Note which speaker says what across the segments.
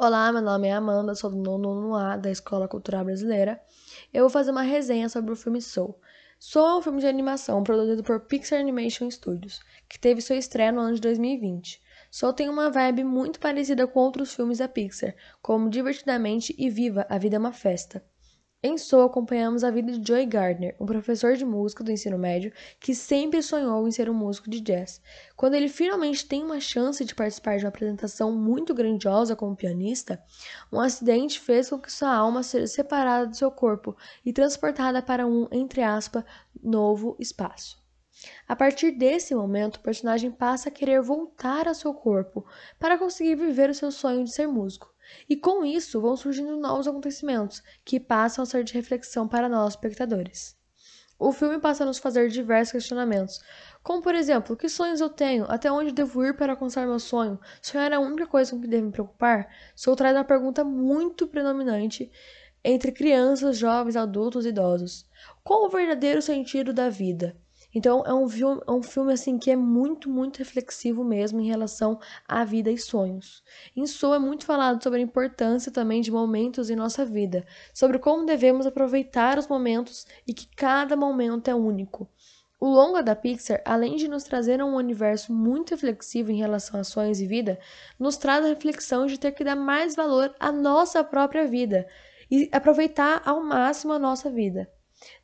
Speaker 1: Olá, meu nome é Amanda, sou do nono A da Escola Cultural Brasileira. Eu vou fazer uma resenha sobre o filme Soul. Soul é um filme de animação produzido por Pixar Animation Studios, que teve sua estreia no ano de 2020. Soul tem uma vibe muito parecida com outros filmes da Pixar, como Divertidamente e Viva, A Vida é uma Festa. Em Soul, acompanhamos a vida de Joey Gardner, um professor de música do ensino médio que sempre sonhou em ser um músico de jazz. Quando ele finalmente tem uma chance de participar de uma apresentação muito grandiosa como pianista, um acidente fez com que sua alma seja separada do seu corpo e transportada para um, entre aspas, novo espaço. A partir desse momento, o personagem passa a querer voltar ao seu corpo para conseguir viver o seu sonho de ser músico. E com isso vão surgindo novos acontecimentos que passam a ser de reflexão para nós espectadores. O filme passa a nos fazer diversos questionamentos, como por exemplo, que sonhos eu tenho? Até onde devo ir para alcançar meu sonho? Sonhar é a única coisa com que devo me preocupar? Soul traz uma pergunta muito predominante entre crianças, jovens, adultos e idosos. Qual o verdadeiro sentido da vida? Então é um filme, é um filme assim que é muito, muito reflexivo mesmo em relação à vida e sonhos. Em Soul é muito falado sobre a importância também de momentos em nossa vida, sobre como devemos aproveitar os momentos e que cada momento é único. O longa da Pixar, além de nos trazer um universo muito reflexivo em relação a sonhos e vida, nos traz a reflexão de ter que dar mais valor à nossa própria vida e aproveitar ao máximo a nossa vida.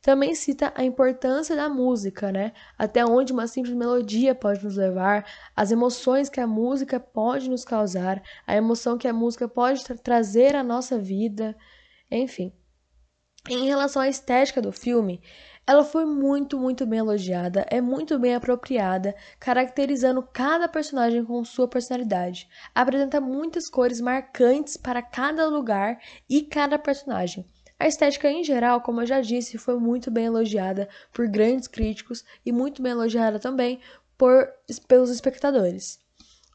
Speaker 1: Também cita a importância da música, né? Até onde uma simples melodia pode nos levar, as emoções que a música pode nos causar, a emoção que a música pode tra trazer à nossa vida, enfim. Em relação à estética do filme, ela foi muito, muito bem elogiada, é muito bem apropriada, caracterizando cada personagem com sua personalidade. Apresenta muitas cores marcantes para cada lugar e cada personagem. A estética em geral, como eu já disse, foi muito bem elogiada por grandes críticos e muito bem elogiada também por, pelos espectadores.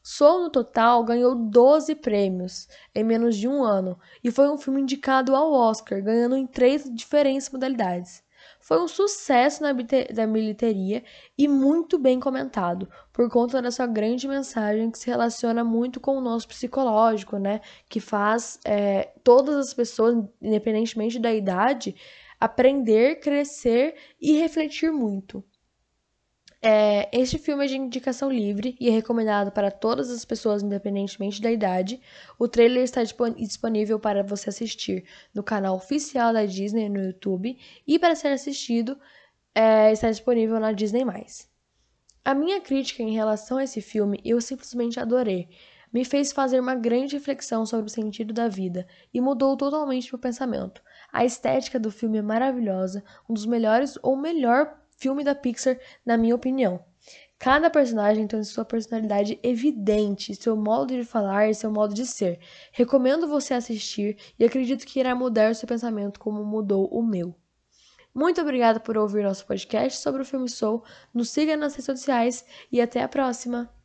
Speaker 1: Soul, no total, ganhou 12 prêmios em menos de um ano e foi um filme indicado ao Oscar, ganhando em três diferentes modalidades. Foi um sucesso na, da bilheteria e muito bem comentado, por conta da sua grande mensagem que se relaciona muito com o nosso psicológico, né? Que faz é, todas as pessoas, independentemente da idade, aprender, crescer e refletir muito. É, este filme é de indicação livre e é recomendado para todas as pessoas, independentemente da idade. O trailer está disponível para você assistir no canal oficial da Disney no YouTube e para ser assistido é, está disponível na Disney+. A minha crítica em relação a esse filme eu simplesmente adorei. Me fez fazer uma grande reflexão sobre o sentido da vida e mudou totalmente meu pensamento. A estética do filme é maravilhosa, um dos melhores ou melhor filme da Pixar, na minha opinião. Cada personagem tem sua personalidade evidente, seu modo de falar e seu modo de ser. Recomendo você assistir e acredito que irá mudar seu pensamento como mudou o meu. Muito obrigada por ouvir nosso podcast sobre o filme Soul. Nos siga nas redes sociais e até a próxima!